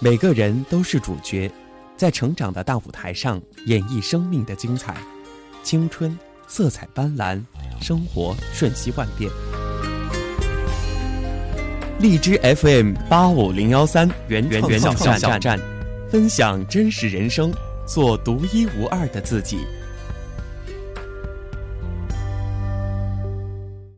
每个人都是主角在成长的大舞台上演绎生命的精彩。青春色彩斑斓生活瞬息万变。荔枝 fm 八五零幺三原创小站分享真实人生做独一无二的自己。